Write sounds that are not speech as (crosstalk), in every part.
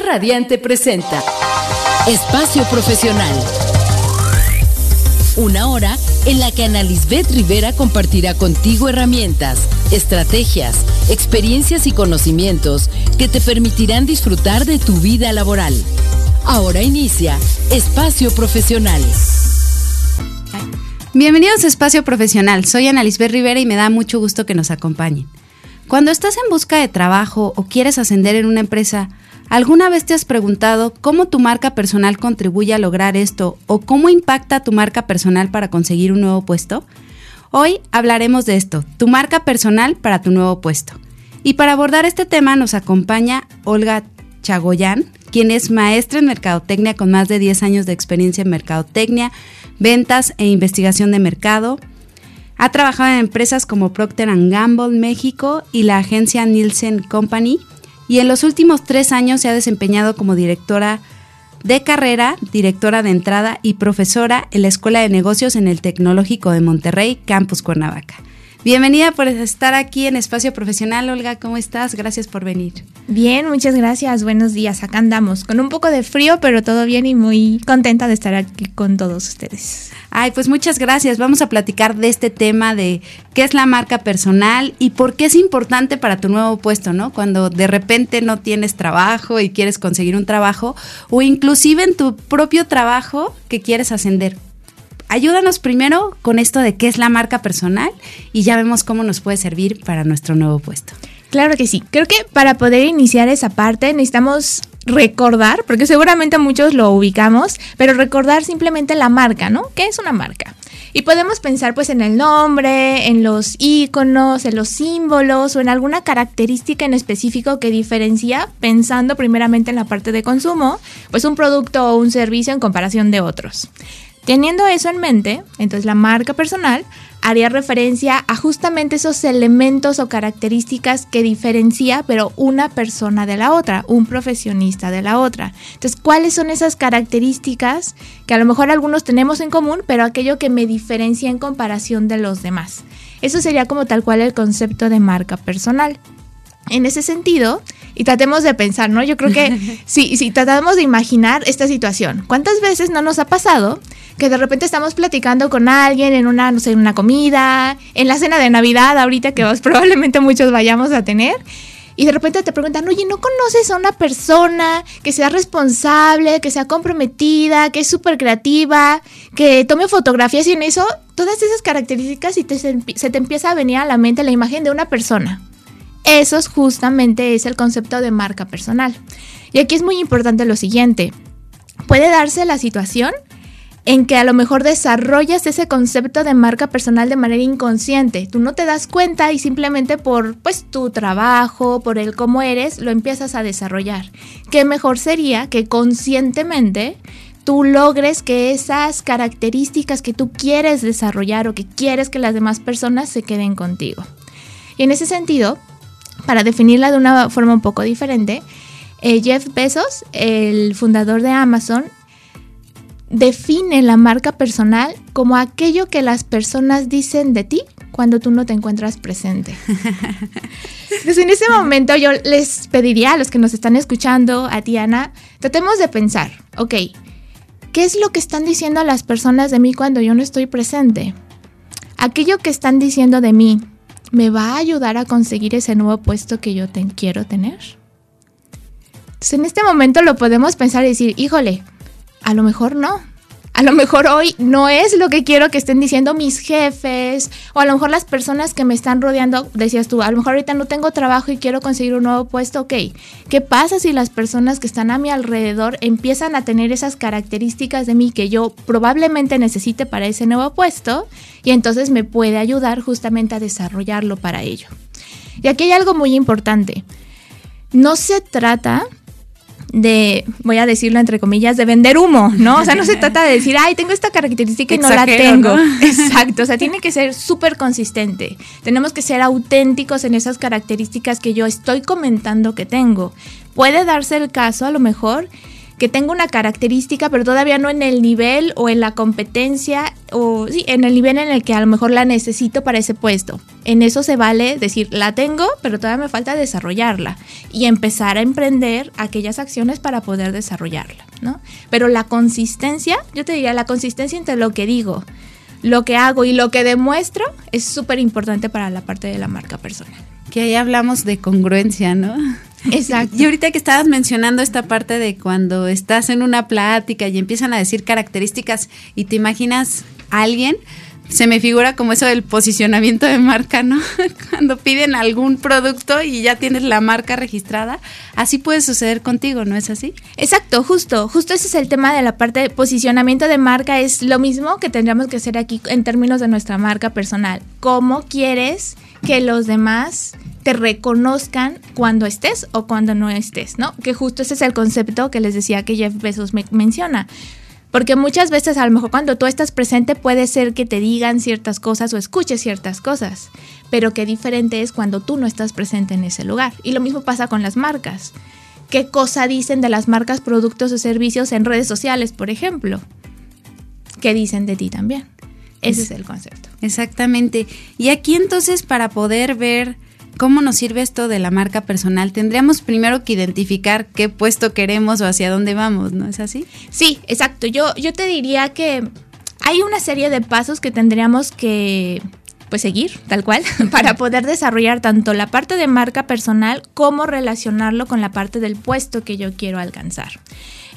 Radiante presenta Espacio Profesional. Una hora en la que Ana Lisbeth Rivera compartirá contigo herramientas, estrategias, experiencias y conocimientos que te permitirán disfrutar de tu vida laboral. Ahora inicia Espacio Profesional. Bienvenidos a Espacio Profesional. Soy Ana Lisbeth Rivera y me da mucho gusto que nos acompañen. Cuando estás en busca de trabajo o quieres ascender en una empresa, ¿alguna vez te has preguntado cómo tu marca personal contribuye a lograr esto o cómo impacta tu marca personal para conseguir un nuevo puesto? Hoy hablaremos de esto, tu marca personal para tu nuevo puesto. Y para abordar este tema nos acompaña Olga Chagoyán, quien es maestra en mercadotecnia con más de 10 años de experiencia en mercadotecnia, ventas e investigación de mercado. Ha trabajado en empresas como Procter Gamble México y la agencia Nielsen Company y en los últimos tres años se ha desempeñado como directora de carrera, directora de entrada y profesora en la Escuela de Negocios en el Tecnológico de Monterrey, Campus Cuernavaca. Bienvenida por estar aquí en Espacio Profesional, Olga, ¿cómo estás? Gracias por venir. Bien, muchas gracias, buenos días, acá andamos, con un poco de frío, pero todo bien y muy contenta de estar aquí con todos ustedes. Ay, pues muchas gracias, vamos a platicar de este tema de qué es la marca personal y por qué es importante para tu nuevo puesto, ¿no? Cuando de repente no tienes trabajo y quieres conseguir un trabajo o inclusive en tu propio trabajo que quieres ascender ayúdanos primero con esto de qué es la marca personal y ya vemos cómo nos puede servir para nuestro nuevo puesto. Claro que sí. Creo que para poder iniciar esa parte necesitamos recordar, porque seguramente muchos lo ubicamos, pero recordar simplemente la marca, ¿no? ¿Qué es una marca? Y podemos pensar pues en el nombre, en los iconos, en los símbolos o en alguna característica en específico que diferencia, pensando primeramente en la parte de consumo, pues un producto o un servicio en comparación de otros. Teniendo eso en mente, entonces la marca personal haría referencia a justamente esos elementos o características que diferencia, pero una persona de la otra, un profesionista de la otra. Entonces, ¿cuáles son esas características que a lo mejor algunos tenemos en común, pero aquello que me diferencia en comparación de los demás? Eso sería como tal cual el concepto de marca personal. En ese sentido, y tratemos de pensar, ¿no? Yo creo que (laughs) si, si tratamos de imaginar esta situación, ¿cuántas veces no nos ha pasado que de repente estamos platicando con alguien en una, no sé, en una comida, en la cena de Navidad, ahorita que (laughs) probablemente muchos vayamos a tener, y de repente te preguntan, oye, ¿no conoces a una persona que sea responsable, que sea comprometida, que es súper creativa, que tome fotografías y en eso, todas esas características y te, se te empieza a venir a la mente la imagen de una persona? Eso es justamente es el concepto de marca personal. Y aquí es muy importante lo siguiente. Puede darse la situación en que a lo mejor desarrollas ese concepto de marca personal de manera inconsciente. Tú no te das cuenta y simplemente por pues tu trabajo, por el cómo eres, lo empiezas a desarrollar. Qué mejor sería que conscientemente tú logres que esas características que tú quieres desarrollar o que quieres que las demás personas se queden contigo. Y en ese sentido, para definirla de una forma un poco diferente, eh, Jeff Bezos, el fundador de Amazon, define la marca personal como aquello que las personas dicen de ti cuando tú no te encuentras presente. (laughs) Entonces en ese momento yo les pediría a los que nos están escuchando, a ti Ana, tratemos de pensar, ok, ¿qué es lo que están diciendo las personas de mí cuando yo no estoy presente? Aquello que están diciendo de mí, ¿me va a ayudar a conseguir ese nuevo puesto que yo quiero tener? Entonces en este momento lo podemos pensar y decir, híjole, a lo mejor no. A lo mejor hoy no es lo que quiero que estén diciendo mis jefes o a lo mejor las personas que me están rodeando, decías tú, a lo mejor ahorita no tengo trabajo y quiero conseguir un nuevo puesto, ok. ¿Qué pasa si las personas que están a mi alrededor empiezan a tener esas características de mí que yo probablemente necesite para ese nuevo puesto y entonces me puede ayudar justamente a desarrollarlo para ello? Y aquí hay algo muy importante. No se trata de, voy a decirlo entre comillas, de vender humo, ¿no? O sea, no se (laughs) trata de decir, ay, tengo esta característica y no la tengo. (laughs) Exacto, o sea, tiene que ser súper consistente. Tenemos que ser auténticos en esas características que yo estoy comentando que tengo. Puede darse el caso, a lo mejor, que tengo una característica, pero todavía no en el nivel o en la competencia o sí, en el nivel en el que a lo mejor la necesito para ese puesto. En eso se vale decir, la tengo, pero todavía me falta desarrollarla y empezar a emprender aquellas acciones para poder desarrollarla, ¿no? Pero la consistencia, yo te diría, la consistencia entre lo que digo, lo que hago y lo que demuestro es súper importante para la parte de la marca personal. Que ahí hablamos de congruencia, ¿no? Exacto. Y ahorita que estabas mencionando esta parte de cuando estás en una plática y empiezan a decir características y te imaginas a alguien, se me figura como eso del posicionamiento de marca, ¿no? (laughs) Cuando piden algún producto y ya tienes la marca registrada, así puede suceder contigo, ¿no es así? Exacto, justo, justo ese es el tema de la parte de posicionamiento de marca, es lo mismo que tendríamos que hacer aquí en términos de nuestra marca personal. ¿Cómo quieres que los demás te reconozcan cuando estés o cuando no estés, ¿no? Que justo ese es el concepto que les decía que Jeff Bezos me menciona. Porque muchas veces a lo mejor cuando tú estás presente puede ser que te digan ciertas cosas o escuches ciertas cosas, pero qué diferente es cuando tú no estás presente en ese lugar. Y lo mismo pasa con las marcas. ¿Qué cosa dicen de las marcas, productos o servicios en redes sociales, por ejemplo? ¿Qué dicen de ti también? Ese es el concepto. Exactamente. Y aquí entonces para poder ver cómo nos sirve esto de la marca personal, tendríamos primero que identificar qué puesto queremos o hacia dónde vamos, ¿no es así? Sí, exacto. Yo, yo te diría que hay una serie de pasos que tendríamos que pues seguir, tal cual, (laughs) para poder desarrollar tanto la parte de marca personal como relacionarlo con la parte del puesto que yo quiero alcanzar.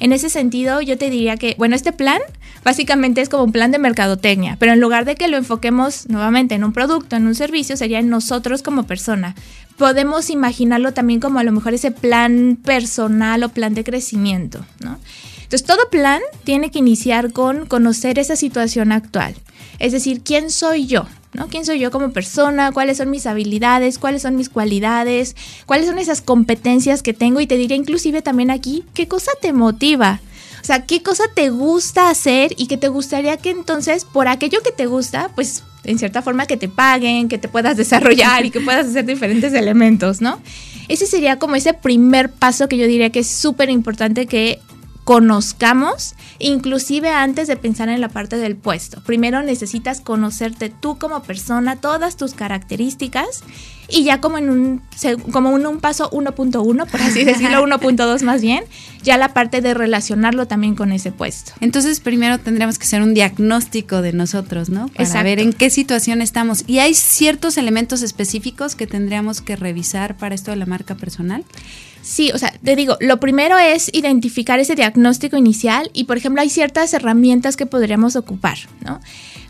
En ese sentido, yo te diría que, bueno, este plan básicamente es como un plan de mercadotecnia, pero en lugar de que lo enfoquemos nuevamente en un producto, en un servicio, sería en nosotros como persona. Podemos imaginarlo también como a lo mejor ese plan personal o plan de crecimiento, ¿no? Entonces, todo plan tiene que iniciar con conocer esa situación actual. Es decir, ¿quién soy yo? ¿No? ¿Quién soy yo como persona? ¿Cuáles son mis habilidades? ¿Cuáles son mis cualidades? ¿Cuáles son esas competencias que tengo? Y te diría inclusive también aquí, ¿qué cosa te motiva? O sea, ¿qué cosa te gusta hacer y que te gustaría que entonces, por aquello que te gusta, pues en cierta forma que te paguen, que te puedas (laughs) desarrollar y que puedas hacer diferentes elementos, ¿no? Ese sería como ese primer paso que yo diría que es súper importante que conozcamos, inclusive antes de pensar en la parte del puesto. Primero necesitas conocerte tú como persona, todas tus características y ya como en un, como un, un paso 1.1, por así (laughs) decirlo, 1.2 más bien, ya la parte de relacionarlo también con ese puesto. Entonces primero tendríamos que hacer un diagnóstico de nosotros, ¿no? Para saber en qué situación estamos. ¿Y hay ciertos elementos específicos que tendríamos que revisar para esto de la marca personal? Sí, o sea, te digo, lo primero es identificar ese diagnóstico inicial y, por ejemplo, hay ciertas herramientas que podríamos ocupar, ¿no?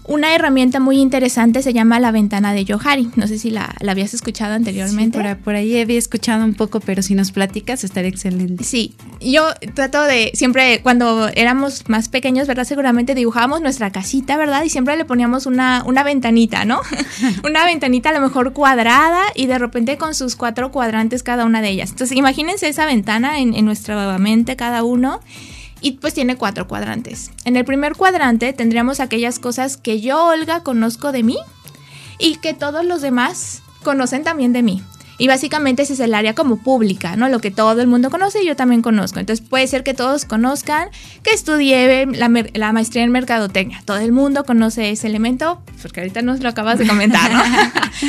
Una herramienta muy interesante se llama la ventana de Johari. No sé si la, habías escuchado anteriormente. Sí, por, ahí había escuchado un poco, pero si nos platicas estaría excelente. Sí, yo trato de, siempre cuando éramos más pequeños, ¿verdad? Seguramente dibujábamos nuestra casita, ¿verdad? Y siempre le poníamos una, una ventanita, ¿no? (laughs) una ventanita a lo mejor cuadrada y de repente con sus cuatro cuadrantes cada una de ellas. Entonces imagínense esa ventana en, en nuestra mente cada uno y pues tiene cuatro cuadrantes. En el primer cuadrante tendríamos aquellas cosas que yo, Olga, conozco de mí y que todos los demás conocen también de mí. Y básicamente ese es el área como pública, ¿no? Lo que todo el mundo conoce y yo también conozco. Entonces puede ser que todos conozcan que estudié la, maestría en mercadotecnia. Todo el mundo conoce ese elemento, porque ahorita nos lo acabas de comentar, ¿no? (laughs)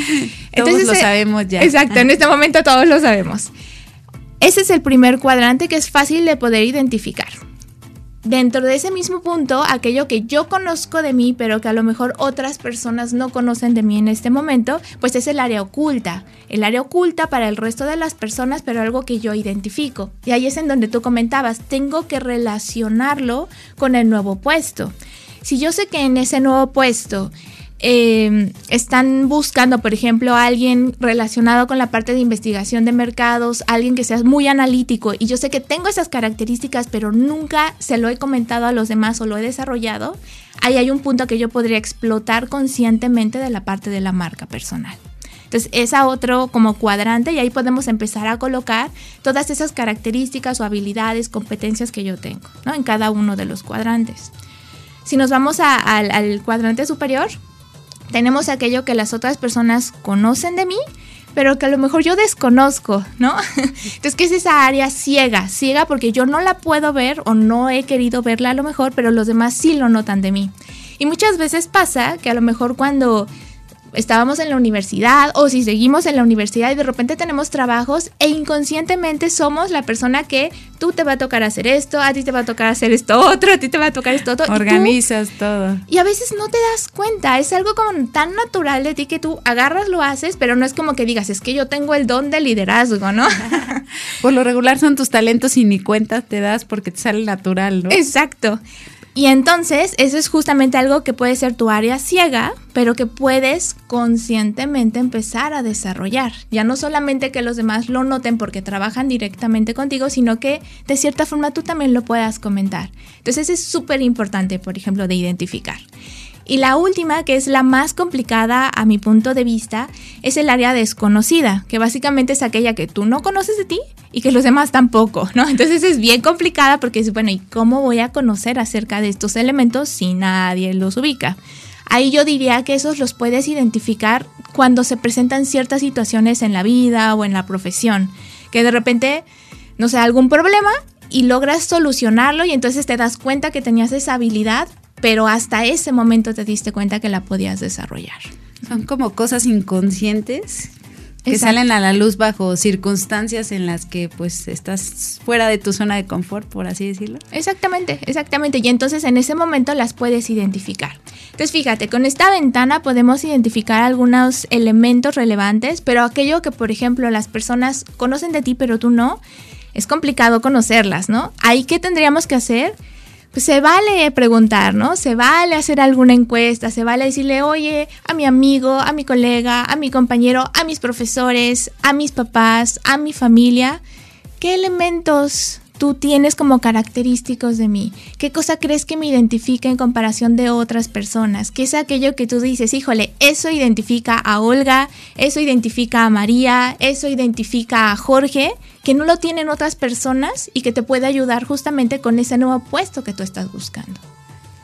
Entonces, todos lo sabemos ya. Exacto, en este momento todos lo sabemos. Ese es el primer cuadrante que es fácil de poder identificar dentro de ese mismo punto, aquello que yo conozco de mí, pero que a lo mejor otras personas no conocen de mí en este momento, pues es el área oculta. El área oculta para el resto de las personas, pero algo que yo identifico. Y ahí es en donde tú comentabas, tengo que relacionarlo con el nuevo puesto. Si yo sé que en ese nuevo puesto eh, están buscando, por ejemplo, a alguien relacionado con la parte de investigación de mercados, alguien que sea muy analítico y yo sé que tengo esas características, pero nunca se lo he comentado a los demás o lo he desarrollado, ahí hay un punto que yo podría explotar conscientemente de la parte de la marca personal. Entonces, es a otro como cuadrante y ahí podemos empezar a colocar todas esas características o habilidades, competencias que yo tengo, ¿no? En cada uno de los cuadrantes. Si nos vamos al cuadrante superior, tenemos aquello que las otras personas conocen de mí, pero que a lo mejor yo desconozco, ¿no? (laughs) Entonces, ¿qué es esa área ciega? Ciega porque yo no la puedo ver o no he querido verla a lo mejor, pero los demás sí lo notan de mí. Y muchas veces pasa que a lo mejor cuando estábamos en la universidad o si seguimos en la universidad y de repente tenemos trabajos e inconscientemente somos la persona que tú te va a tocar hacer esto, a ti te va a tocar hacer esto otro, a ti te va a tocar esto otro. Organizas todo. Y a veces no te das cuenta, es algo como tan natural de ti que tú agarras, lo haces, pero no es como que digas, es que yo tengo el don de liderazgo, ¿no? (laughs) Por lo regular son tus talentos y ni cuenta te das porque te sale natural, ¿no? Exacto. Y entonces, eso es justamente algo que puede ser tu área ciega, pero que puedes conscientemente empezar a desarrollar. Ya no solamente que los demás lo noten porque trabajan directamente contigo, sino que de cierta forma tú también lo puedas comentar. Entonces es súper importante, por ejemplo, de identificar. Y la última, que es la más complicada a mi punto de vista, es el área desconocida, que básicamente es aquella que tú no conoces de ti y que los demás tampoco, ¿no? (laughs) Entonces es bien complicada porque es, bueno, ¿y cómo voy a conocer acerca de estos elementos si nadie los ubica? Ahí yo diría que esos los puedes identificar cuando se presentan ciertas situaciones en la vida o en la profesión, que de repente, no sé, algún problema y logras solucionarlo y entonces te das cuenta que tenías esa habilidad, pero hasta ese momento te diste cuenta que la podías desarrollar. Son como cosas inconscientes que salen a la luz bajo circunstancias en las que pues estás fuera de tu zona de confort, por así decirlo. Exactamente, exactamente. Y entonces en ese momento las puedes identificar. Entonces fíjate, con esta ventana podemos identificar algunos elementos relevantes, pero aquello que por ejemplo las personas conocen de ti pero tú no, es complicado conocerlas, ¿no? Ahí qué tendríamos que hacer? Pues se vale preguntar, ¿no? Se vale hacer alguna encuesta, se vale decirle, oye, a mi amigo, a mi colega, a mi compañero, a mis profesores, a mis papás, a mi familia, ¿qué elementos tú tienes como característicos de mí? ¿Qué cosa crees que me identifica en comparación de otras personas? ¿Qué es aquello que tú dices, híjole, eso identifica a Olga, eso identifica a María, eso identifica a Jorge, que no lo tienen otras personas y que te puede ayudar justamente con ese nuevo puesto que tú estás buscando?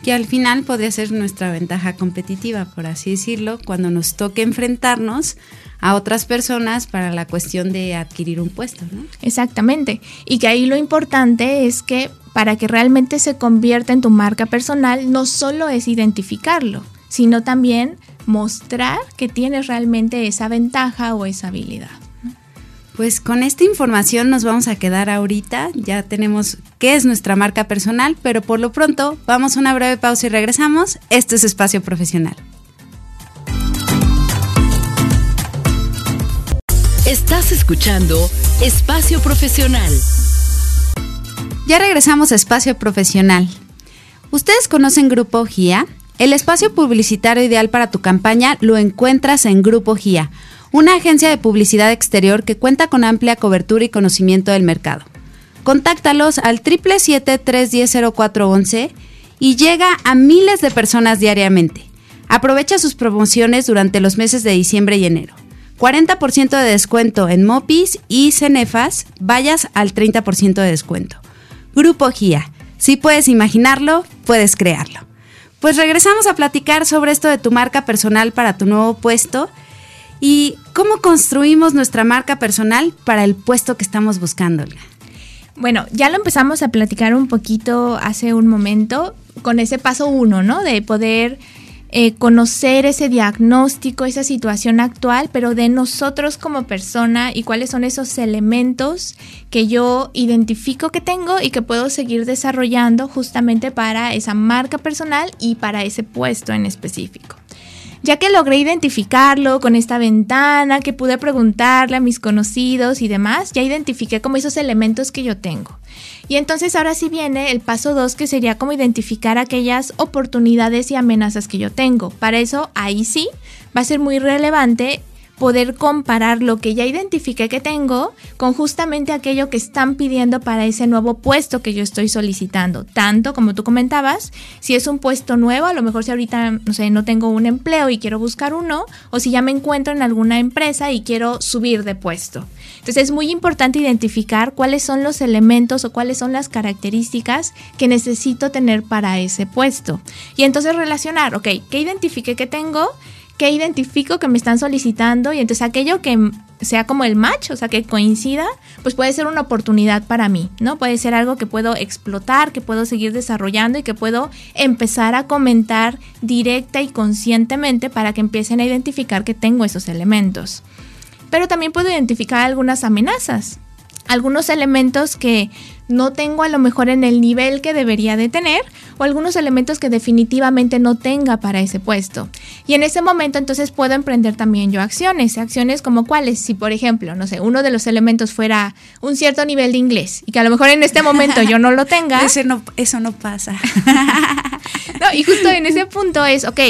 que al final podría ser nuestra ventaja competitiva, por así decirlo, cuando nos toque enfrentarnos a otras personas para la cuestión de adquirir un puesto, ¿no? Exactamente. Y que ahí lo importante es que para que realmente se convierta en tu marca personal, no solo es identificarlo, sino también mostrar que tienes realmente esa ventaja o esa habilidad. Pues con esta información nos vamos a quedar ahorita. Ya tenemos qué es nuestra marca personal, pero por lo pronto vamos a una breve pausa y regresamos. Esto es Espacio Profesional. Estás escuchando Espacio Profesional. Ya regresamos a Espacio Profesional. ¿Ustedes conocen Grupo GIA? El espacio publicitario ideal para tu campaña lo encuentras en Grupo GIA una agencia de publicidad exterior que cuenta con amplia cobertura y conocimiento del mercado. Contáctalos al 777-310-0411 y llega a miles de personas diariamente. Aprovecha sus promociones durante los meses de diciembre y enero. 40% de descuento en Mopis y Cenefas, vayas al 30% de descuento. Grupo GIA. Si puedes imaginarlo, puedes crearlo. Pues regresamos a platicar sobre esto de tu marca personal para tu nuevo puesto ¿Y cómo construimos nuestra marca personal para el puesto que estamos buscando? Bueno, ya lo empezamos a platicar un poquito hace un momento con ese paso uno, ¿no? De poder eh, conocer ese diagnóstico, esa situación actual, pero de nosotros como persona y cuáles son esos elementos que yo identifico que tengo y que puedo seguir desarrollando justamente para esa marca personal y para ese puesto en específico. Ya que logré identificarlo con esta ventana, que pude preguntarle a mis conocidos y demás, ya identifiqué como esos elementos que yo tengo. Y entonces ahora sí viene el paso 2, que sería como identificar aquellas oportunidades y amenazas que yo tengo. Para eso, ahí sí, va a ser muy relevante poder comparar lo que ya identifiqué que tengo con justamente aquello que están pidiendo para ese nuevo puesto que yo estoy solicitando. Tanto como tú comentabas, si es un puesto nuevo, a lo mejor si ahorita, no sé, no tengo un empleo y quiero buscar uno, o si ya me encuentro en alguna empresa y quiero subir de puesto. Entonces es muy importante identificar cuáles son los elementos o cuáles son las características que necesito tener para ese puesto. Y entonces relacionar, ok, ¿qué identifiqué que tengo? Que identifico que me están solicitando y entonces aquello que sea como el match, o sea, que coincida, pues puede ser una oportunidad para mí, ¿no? Puede ser algo que puedo explotar, que puedo seguir desarrollando y que puedo empezar a comentar directa y conscientemente para que empiecen a identificar que tengo esos elementos. Pero también puedo identificar algunas amenazas, algunos elementos que no tengo a lo mejor en el nivel que debería de tener o algunos elementos que definitivamente no tenga para ese puesto. Y en ese momento entonces puedo emprender también yo acciones, acciones como cuáles, si por ejemplo, no sé, uno de los elementos fuera un cierto nivel de inglés y que a lo mejor en este momento yo no lo tenga. (laughs) no, eso no pasa. (laughs) no, y justo en ese punto es, ok,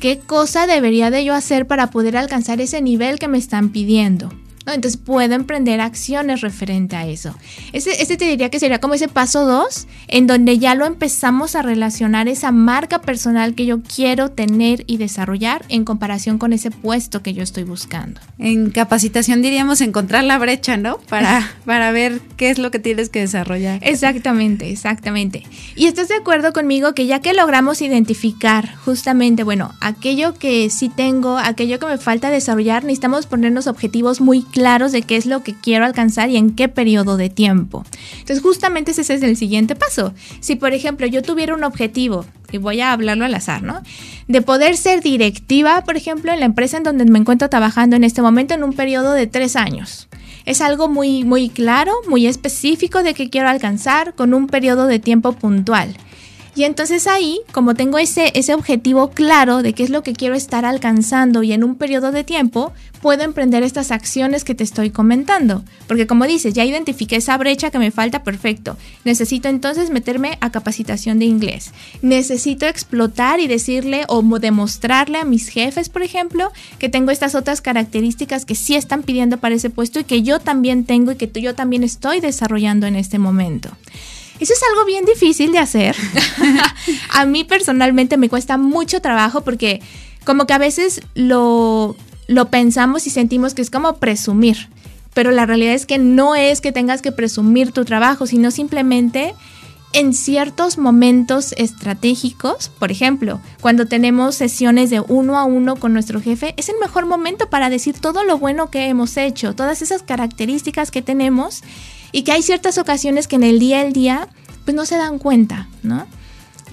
¿qué cosa debería de yo hacer para poder alcanzar ese nivel que me están pidiendo? Entonces puedo emprender acciones referente a eso. Ese, ese te diría que sería como ese paso 2, en donde ya lo empezamos a relacionar esa marca personal que yo quiero tener y desarrollar en comparación con ese puesto que yo estoy buscando. En capacitación diríamos encontrar la brecha, ¿no? Para, (laughs) para ver qué es lo que tienes que desarrollar. Exactamente, exactamente. Y estás de acuerdo conmigo que ya que logramos identificar justamente, bueno, aquello que sí tengo, aquello que me falta desarrollar, necesitamos ponernos objetivos muy claros de qué es lo que quiero alcanzar y en qué periodo de tiempo. Entonces justamente ese es el siguiente paso. Si por ejemplo yo tuviera un objetivo, y voy a hablarlo al azar, ¿no? De poder ser directiva, por ejemplo, en la empresa en donde me encuentro trabajando en este momento en un periodo de tres años. Es algo muy, muy claro, muy específico de que quiero alcanzar con un periodo de tiempo puntual. Y entonces ahí, como tengo ese, ese objetivo claro de qué es lo que quiero estar alcanzando y en un periodo de tiempo, puedo emprender estas acciones que te estoy comentando. Porque como dices, ya identifiqué esa brecha que me falta, perfecto. Necesito entonces meterme a capacitación de inglés. Necesito explotar y decirle o demostrarle a mis jefes, por ejemplo, que tengo estas otras características que sí están pidiendo para ese puesto y que yo también tengo y que yo también estoy desarrollando en este momento. Eso es algo bien difícil de hacer. (laughs) a mí personalmente me cuesta mucho trabajo porque como que a veces lo, lo pensamos y sentimos que es como presumir. Pero la realidad es que no es que tengas que presumir tu trabajo, sino simplemente en ciertos momentos estratégicos, por ejemplo, cuando tenemos sesiones de uno a uno con nuestro jefe, es el mejor momento para decir todo lo bueno que hemos hecho, todas esas características que tenemos y que hay ciertas ocasiones que en el día al día pues no se dan cuenta, ¿no?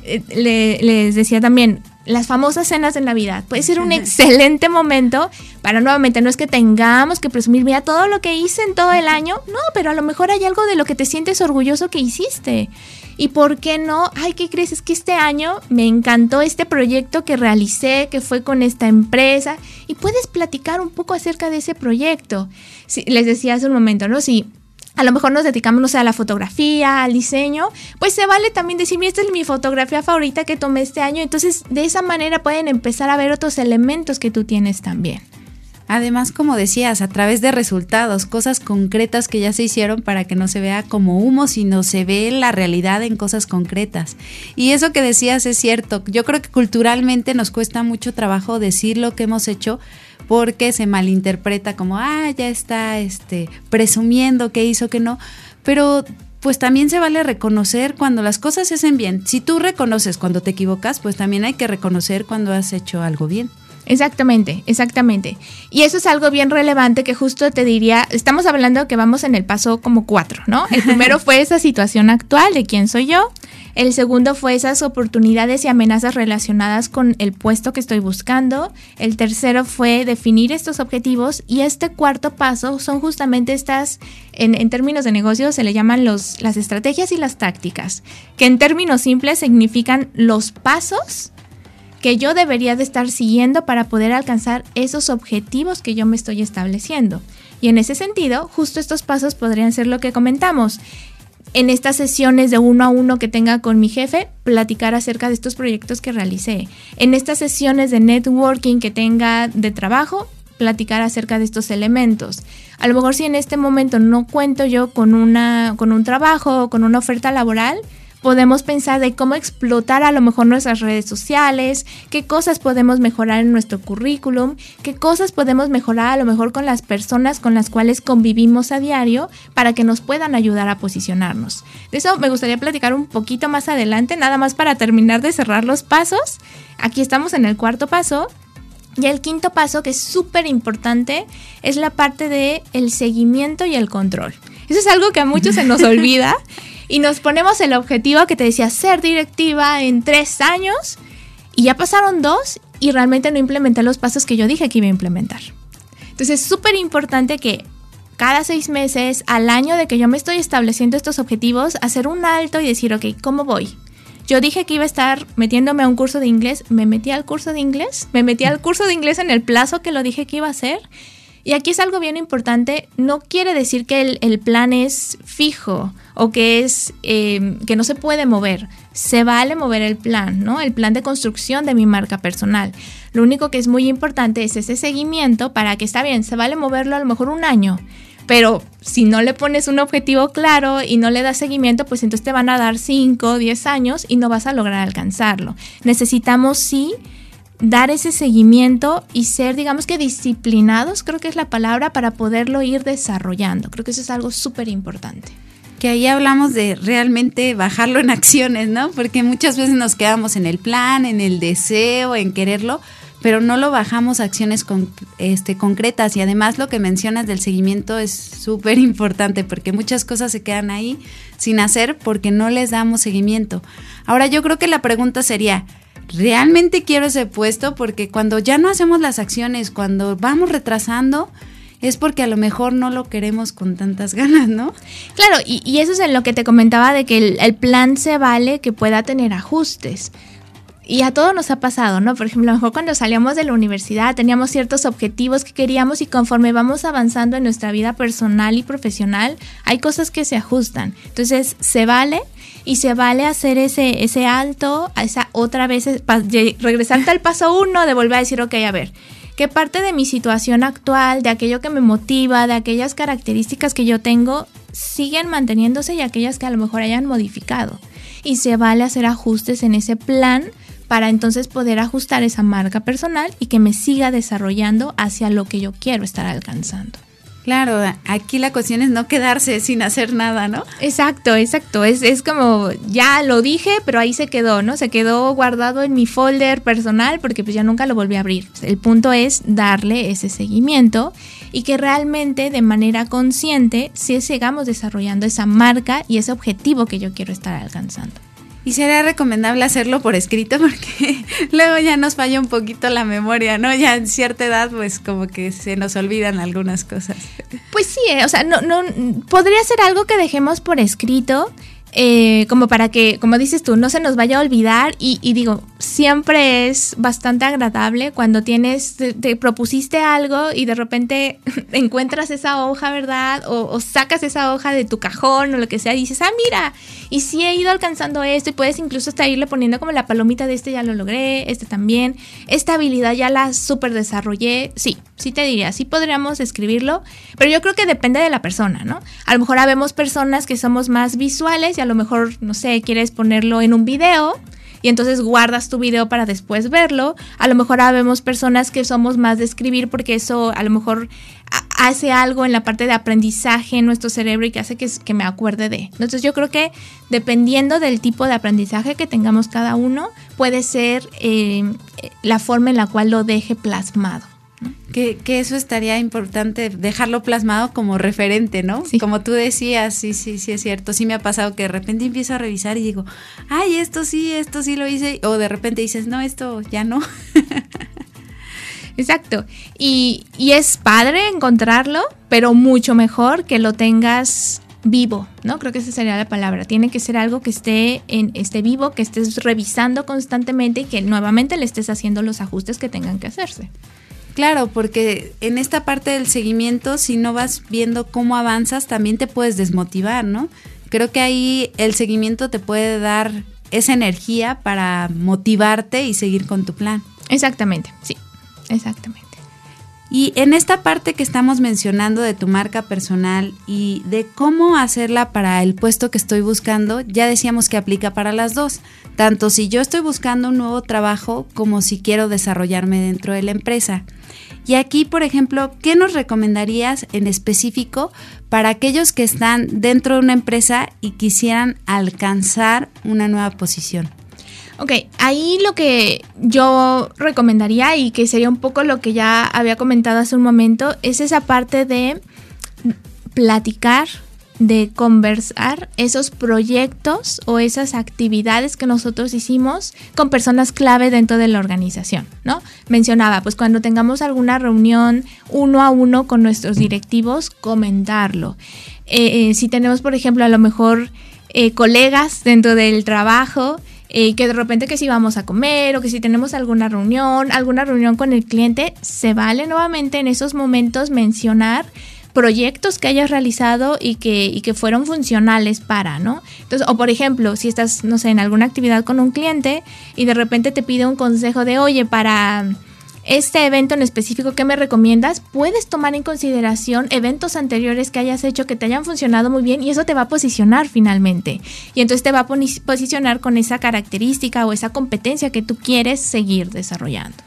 Eh, les decía también, las famosas cenas de Navidad. Puede ser un excelente momento para nuevamente, no es que tengamos que presumir, mira todo lo que hice en todo el año, no, pero a lo mejor hay algo de lo que te sientes orgulloso que hiciste. ¿Y por qué no? Ay, ¿qué crees? Es que este año me encantó este proyecto que realicé, que fue con esta empresa, y puedes platicar un poco acerca de ese proyecto. les decía hace un momento, ¿no? Si a lo mejor nos dedicamos, no sé, a la fotografía, al diseño, pues se vale también decir, esta es mi fotografía favorita que tomé este año. Entonces, de esa manera pueden empezar a ver otros elementos que tú tienes también. Además, como decías, a través de resultados, cosas concretas que ya se hicieron para que no se vea como humo, sino se ve la realidad en cosas concretas. Y eso que decías es cierto. Yo creo que culturalmente nos cuesta mucho trabajo decir lo que hemos hecho porque se malinterpreta como, ah, ya está este, presumiendo que hizo, que no. Pero pues también se vale reconocer cuando las cosas se hacen bien. Si tú reconoces cuando te equivocas, pues también hay que reconocer cuando has hecho algo bien. Exactamente, exactamente. Y eso es algo bien relevante que justo te diría, estamos hablando que vamos en el paso como cuatro, ¿no? El primero (laughs) fue esa situación actual de quién soy yo. El segundo fue esas oportunidades y amenazas relacionadas con el puesto que estoy buscando. El tercero fue definir estos objetivos. Y este cuarto paso son justamente estas, en, términos de negocio se le llaman los, las estrategias y las tácticas, que en términos simples significan los pasos que yo debería de estar siguiendo para poder alcanzar esos objetivos que yo me estoy estableciendo. Y en ese sentido, justo estos pasos podrían ser lo que comentamos en estas sesiones de uno a uno que tenga con mi jefe, platicar acerca de estos proyectos que realicé. En estas sesiones de networking que tenga de trabajo, platicar acerca de estos elementos. A lo mejor si en este momento no cuento yo con, una, con un trabajo o con una oferta laboral, podemos pensar de cómo explotar a lo mejor nuestras redes sociales, qué cosas podemos mejorar en nuestro currículum, qué cosas podemos mejorar a lo mejor con las personas con las cuales convivimos a diario para que nos puedan ayudar a posicionarnos. De eso me gustaría platicar un poquito más adelante, nada más para terminar de cerrar los pasos. Aquí estamos en el cuarto paso Y el quinto paso, que es súper importante, es la parte de el seguimiento y el control. Eso es algo que a muchos se nos (laughs) olvida y nos ponemos el objetivo que te decía ser directiva en tres años y ya pasaron dos y realmente no implementé los pasos que yo dije que iba a implementar. Entonces es súper importante que cada seis meses, al año de que yo me estoy estableciendo estos objetivos, hacer un alto y decir, ok, ¿cómo voy? Yo dije que iba a estar metiéndome a un curso de inglés, me metí al curso de inglés, me metí al curso de inglés en el plazo que lo dije que iba a hacer. Y aquí es algo bien importante, no quiere decir que el, plan es fijo o que es em, que no se puede mover. Se vale mover el plan, ¿no? El plan de construcción de mi marca personal. Lo único que es muy importante es ese seguimiento para que está bien, se vale moverlo a lo mejor un año, pero si no le pones un objetivo claro y no le das seguimiento, pues entonces te van a dar 5, 10 años y no vas a lograr alcanzarlo. Necesitamos sí dar ese seguimiento y ser, digamos que disciplinados, creo que es la palabra, para poderlo ir desarrollando. Creo que eso es algo súper importante. Que ahí hablamos de realmente bajarlo en acciones, ¿no? Porque muchas veces nos quedamos en el plan, en el deseo, en quererlo, pero no lo bajamos a acciones este, concretas. Y además lo que mencionas del seguimiento es súper importante porque muchas cosas se quedan ahí sin hacer porque no les damos seguimiento. Ahora yo creo que la pregunta sería, ¿realmente quiero ese puesto? Porque cuando ya no hacemos las acciones, cuando vamos retrasando, es porque a lo mejor no lo queremos con tantas (laughs) ganas, ¿no? Claro, y, eso es en lo que te comentaba de que el, plan se vale que pueda tener ajustes y a todos nos ha pasado, ¿no? Por ejemplo, a lo mejor cuando salíamos de la universidad teníamos ciertos objetivos que queríamos y conforme vamos avanzando en nuestra vida personal y profesional, hay cosas que se ajustan. Entonces, se vale y se vale hacer ese, ese alto, esa otra vez, regresarte al paso uno, de volver a decir, ok, a ver, ¿qué parte de mi situación actual, de aquello que me motiva, de aquellas características que yo tengo, siguen manteniéndose y aquellas que a lo mejor hayan modificado? Y se vale hacer ajustes en ese plan para entonces poder ajustar esa marca personal y que me siga desarrollando hacia lo que yo quiero estar alcanzando. Claro, aquí la cuestión es no quedarse sin hacer nada, ¿no? Exacto, exacto. Es, es como, ya lo dije, pero ahí se quedó, ¿no? Se quedó guardado en mi folder personal porque pues ya nunca lo volví a abrir. El punto es darle ese seguimiento y que realmente de manera consciente sí sigamos desarrollando esa marca y ese objetivo que yo quiero estar alcanzando. Y sería recomendable hacerlo por escrito (laughs) porque luego ya nos falla un poquito la memoria, ¿no? Ya en cierta edad pues como que se nos olvidan algunas cosas. Pues sí, eh, o sea, no, no, podría ser algo que dejemos por escrito eh, como para que, como dices tú, no se nos vaya a olvidar y, digo, siempre es bastante agradable cuando tienes, te, propusiste algo y de repente (laughs) encuentras esa hoja, ¿verdad? O, sacas esa hoja de tu cajón o lo que sea y dices, ah, mira, y sí he ido alcanzando esto y puedes incluso hasta irle poniendo como la palomita de este ya lo logré, este también, esta habilidad ya la súper desarrollé, sí, sí te diría, sí podríamos escribirlo, pero yo creo que depende de la persona, ¿no? A lo mejor habemos personas que somos más visuales y a lo mejor, no sé, quieres ponerlo en un video y entonces guardas tu video para después verlo. A lo mejor habemos personas que somos más de escribir porque eso a lo mejor hace algo en la parte de aprendizaje en nuestro cerebro y que hace que, me acuerde de. Entonces yo creo que dependiendo del tipo de aprendizaje que tengamos cada uno, puede ser eh, la forma en la cual lo deje plasmado. Que, eso estaría importante dejarlo plasmado como referente, ¿no? Como tú decías, sí, sí, sí es cierto. Sí me ha pasado que de repente empiezo a revisar y digo, ay, esto sí, esto sí lo hice. O de repente dices, no, esto ya no. (laughs) Exacto. Y, y es padre encontrarlo, pero mucho mejor que lo tengas vivo, ¿no? Creo que esa sería la palabra. Tiene que ser algo que esté en esté vivo, que estés revisando constantemente y que nuevamente le estés haciendo los ajustes que tengan que hacerse. Claro, porque en esta parte del seguimiento, si no vas viendo cómo avanzas, también te puedes desmotivar, ¿no? Creo que ahí el seguimiento te puede dar esa energía para motivarte y seguir con tu plan. Exactamente, sí, exactamente. Y en esta parte que estamos mencionando de tu marca personal y de cómo hacerla para el puesto que estoy buscando, ya decíamos que aplica para las dos, tanto si yo estoy buscando un nuevo trabajo como si quiero desarrollarme dentro de la empresa. Y aquí, por ejemplo, ¿qué nos recomendarías en específico para aquellos que están dentro de una empresa y quisieran alcanzar una nueva posición? Ok, ahí lo que yo recomendaría y que sería un poco lo que ya había comentado hace un momento es esa parte de platicar, de conversar esos proyectos o esas actividades que nosotros hicimos con personas clave dentro de la organización, ¿no? Mencionaba, pues cuando tengamos alguna reunión uno a uno con nuestros directivos, comentarlo. Eh, eh, si tenemos, por ejemplo, a lo mejor eh, colegas dentro del trabajo, eh, que de repente que si vamos a comer o que si tenemos alguna reunión, alguna reunión con el cliente, se vale nuevamente en esos momentos mencionar proyectos que hayas realizado y que, y que fueron funcionales para, ¿no? Entonces, o por ejemplo, si estás, no sé, en alguna actividad con un cliente y de repente te pide un consejo de, oye, para este evento en específico que me recomiendas, puedes tomar en consideración eventos anteriores que hayas hecho que te hayan funcionado muy bien y eso te va a posicionar finalmente. Y entonces te va a posicionar con esa característica o esa competencia que tú quieres seguir desarrollando.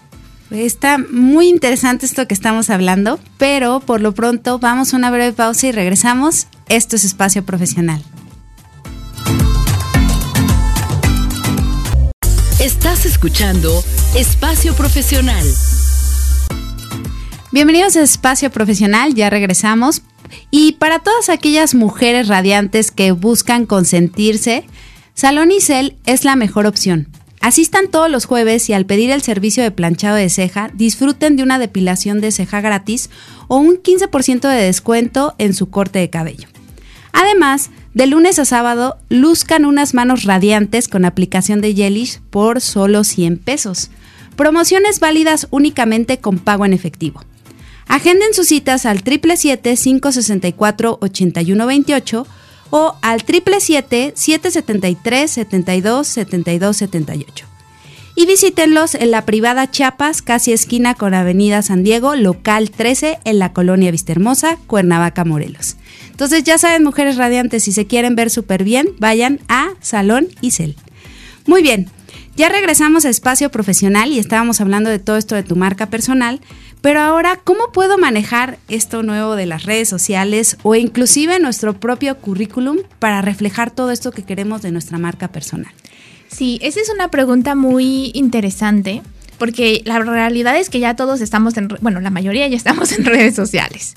Está muy interesante esto que estamos hablando, pero por lo pronto vamos a una breve pausa y regresamos. Esto es Espacio Profesional. Estás escuchando Espacio Profesional. Bienvenidos a Espacio Profesional, ya regresamos. Y para todas aquellas mujeres radiantes que buscan consentirse, Salón Isel es la mejor opción. Asistan todos los jueves y al pedir el servicio de planchado de ceja, disfruten de una depilación de ceja gratis o un 15% de descuento en su corte de cabello. Además, de lunes a sábado, luzcan unas manos radiantes con aplicación de Gelish por solo 100 pesos. Promociones válidas únicamente con pago en efectivo. Agenden sus citas al 777-564-8128 o al 777-773-727278. Y visítenlos en la privada Chiapas, casi esquina con Avenida San Diego, local 13, en la colonia Vistahermosa, Cuernavaca, Morelos. Entonces ya saben, mujeres radiantes, si se quieren ver súper bien, vayan a Salón Isel. Muy bien, ya regresamos a espacio profesional y estábamos hablando de todo esto de tu marca personal, pero ahora, ¿cómo puedo manejar esto nuevo de las redes sociales o inclusive nuestro propio currículum para reflejar todo esto que queremos de nuestra marca personal? Sí, esa es una pregunta muy interesante porque la realidad es que ya todos estamos en, bueno, la mayoría ya estamos en redes sociales.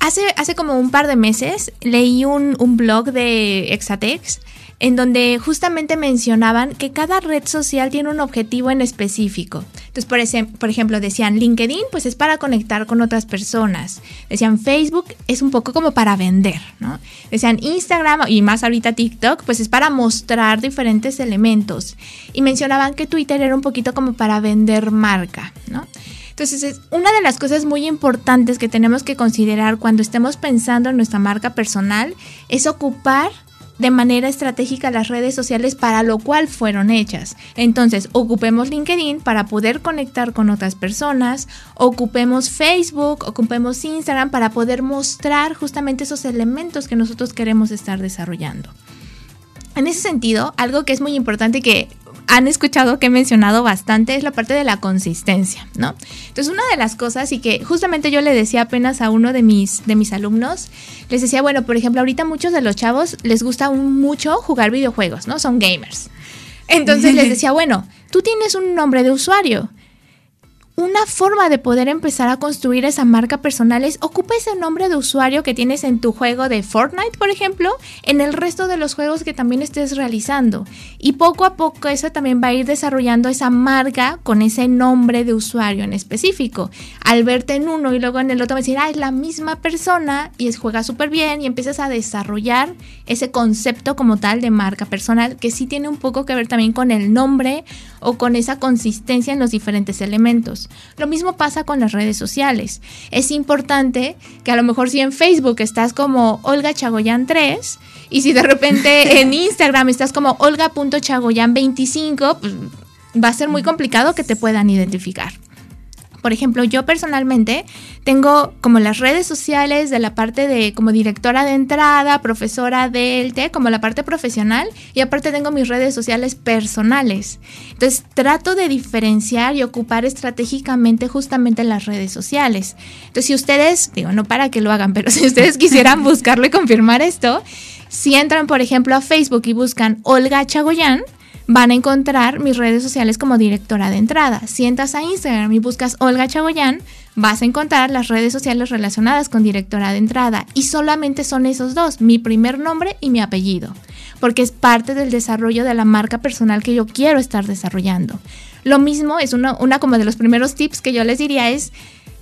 Hace, hace como un par de meses leí un, un blog de Exatex en donde justamente mencionaban que cada red social tiene un objetivo en específico. Entonces, por, ese, por ejemplo, decían LinkedIn, pues es para conectar con otras personas. Decían Facebook es un poco como para vender, ¿no? Decían Instagram y más ahorita TikTok, pues es para mostrar diferentes elementos. Y mencionaban que Twitter era un poquito como para vender marca, ¿no? Entonces, es una de las cosas muy importantes que tenemos que considerar cuando estemos pensando en nuestra marca personal es ocupar de manera estratégica las redes sociales para lo cual fueron hechas. Entonces, ocupemos LinkedIn para poder conectar con otras personas, ocupemos Facebook, ocupemos Instagram para poder mostrar justamente esos elementos que nosotros queremos estar desarrollando. En ese sentido, algo que es muy importante que han escuchado que he mencionado bastante es la parte de la consistencia, ¿no? Entonces, una de las cosas y que justamente yo le decía apenas a uno de mis, de mis alumnos, les decía, bueno, por ejemplo, ahorita muchos de los chavos les gusta mucho jugar videojuegos, ¿no? Son gamers. Entonces les (laughs) decía, bueno, tú tienes un nombre de usuario una forma de poder empezar a construir esa marca personal es ocupa ese nombre de usuario que tienes en tu juego de Fortnite, por ejemplo, en el resto de los juegos que también estés realizando. Y poco a poco eso también va a ir desarrollando esa marca con ese nombre de usuario en específico. Al verte en uno y luego en el otro va a decir, ah, es la misma persona y es, juega súper bien y empiezas a desarrollar ese concepto como tal de marca personal que sí tiene un poco que ver también con el nombre o con esa consistencia en los diferentes elementos. Lo mismo pasa con las redes sociales. Es importante que a lo mejor si en Facebook estás como Olga Chagoyan 3 y si de repente (laughs) en Instagram estás como Olga.chagoyan 25, pues va a ser muy complicado que te puedan identificar. Por ejemplo, yo personalmente tengo como las redes sociales de la parte de como directora de entrada, profesora del TEC, como la parte profesional y aparte tengo mis redes sociales personales. Entonces trato de diferenciar y ocupar estratégicamente justamente las redes sociales. Entonces si ustedes, digo, no para que lo hagan, (laughs) pero si ustedes quisieran buscarlo y confirmar esto, si entran por ejemplo a Facebook y buscan Olga Chagoyan, van a encontrar mis redes sociales como directora de entrada. Si entras a Instagram y buscas Olga Chagoyán, vas a encontrar las redes sociales relacionadas con directora de entrada. Y solamente son esos dos, mi primer nombre y mi apellido, porque es parte del desarrollo de la marca personal que yo quiero estar desarrollando. Lo mismo es una, una como de los primeros tips que yo les diría es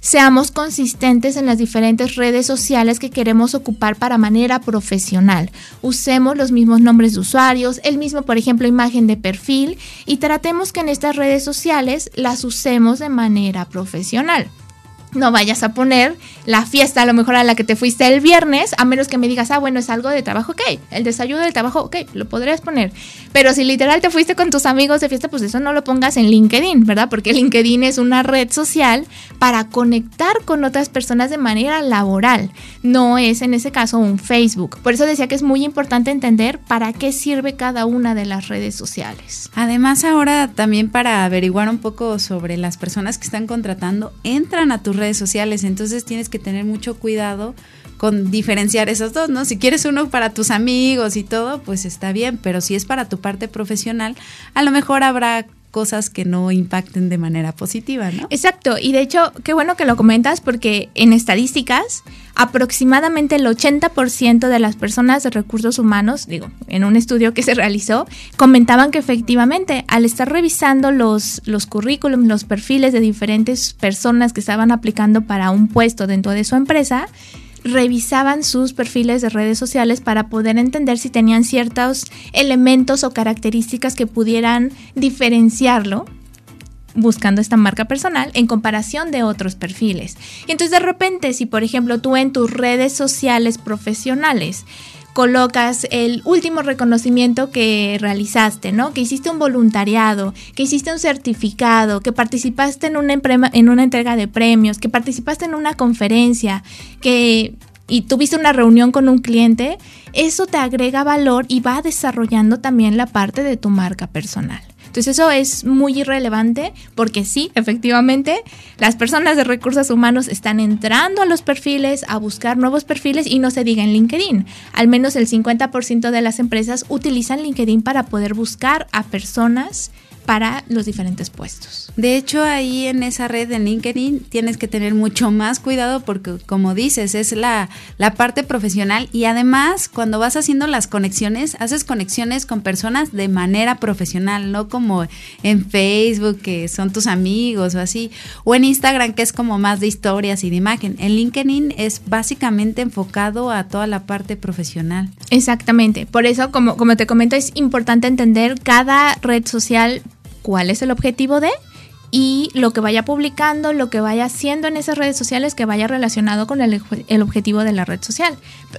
seamos consistentes en las diferentes redes sociales que queremos ocupar para manera profesional. Usemos los mismos nombres de usuarios, el mismo, por ejemplo, imagen de perfil y tratemos que en estas redes sociales las usemos de manera profesional no vayas a poner la fiesta a lo mejor a la que te fuiste el viernes, a menos que me digas, ah, bueno, es algo de trabajo, ok, el desayuno del trabajo, ok, lo podrías poner. Pero si literal te fuiste con tus amigos de fiesta, pues eso no lo pongas en LinkedIn, ¿verdad? Porque LinkedIn es una red social para conectar con otras personas de manera laboral, no es en ese caso un Facebook. Por eso decía que es muy importante entender para qué sirve cada una de las redes sociales. Además, ahora también para averiguar un poco sobre las personas que están contratando, entran a tus redes redes sociales, entonces tienes que tener mucho cuidado con diferenciar esos dos, ¿no? Si quieres uno para tus amigos y todo, pues está bien, pero si es para tu parte profesional, a lo mejor habrá cosas que no impacten de manera positiva, ¿no? Exacto, y de hecho, qué bueno que lo comentas porque en estadísticas, aproximadamente el 80% de las personas de recursos humanos, digo, en un estudio que se realizó, comentaban que efectivamente al estar revisando los, los currículums, los perfiles de diferentes personas que estaban aplicando para un puesto dentro de su empresa, revisaban sus perfiles de redes sociales para poder entender si tenían ciertos elementos o características que pudieran diferenciarlo buscando esta marca personal en comparación de otros perfiles. Entonces de repente, si por ejemplo tú en tus redes sociales profesionales colocas el último reconocimiento que realizaste, ¿no? Que hiciste un voluntariado, que hiciste un certificado, que participaste en una, en una entrega de premios, que participaste en una conferencia, que y tuviste una reunión con un cliente, eso te agrega valor y va desarrollando también la parte de tu marca personal. Entonces eso es muy irrelevante porque sí, efectivamente, las personas de recursos humanos están entrando a los perfiles, a buscar nuevos perfiles y no se diga en LinkedIn. Al menos el 50% de las empresas utilizan LinkedIn para poder buscar a personas para los diferentes puestos. De hecho, ahí en esa red de LinkedIn tienes que tener mucho más cuidado porque, como dices, es la, la parte profesional y además cuando vas haciendo las conexiones, haces conexiones con personas de manera profesional, no como en Facebook, que son tus amigos o así, o en Instagram, que es como más de historias y de imagen. En LinkedIn es básicamente enfocado a toda la parte profesional. Exactamente. Por eso, como, como te comento, es importante entender cada red social cuál es el objetivo de y lo que vaya publicando, lo que vaya haciendo en esas redes sociales que vaya relacionado con el, objetivo de la red social.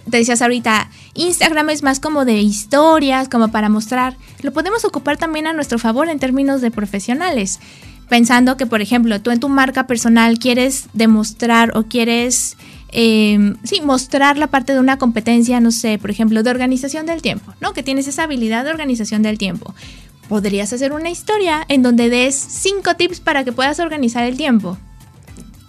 Te decías ahorita, Instagram es más como de historias, como para mostrar. Lo podemos ocupar también a nuestro favor en términos de profesionales. Pensando que, por ejemplo, tú en tu marca personal quieres demostrar o quieres eh, sí, mostrar la parte de una competencia, no sé, por ejemplo, de organización del tiempo, ¿no? Que tienes esa habilidad de organización del tiempo podrías hacer una historia en donde des cinco tips para que puedas organizar el tiempo.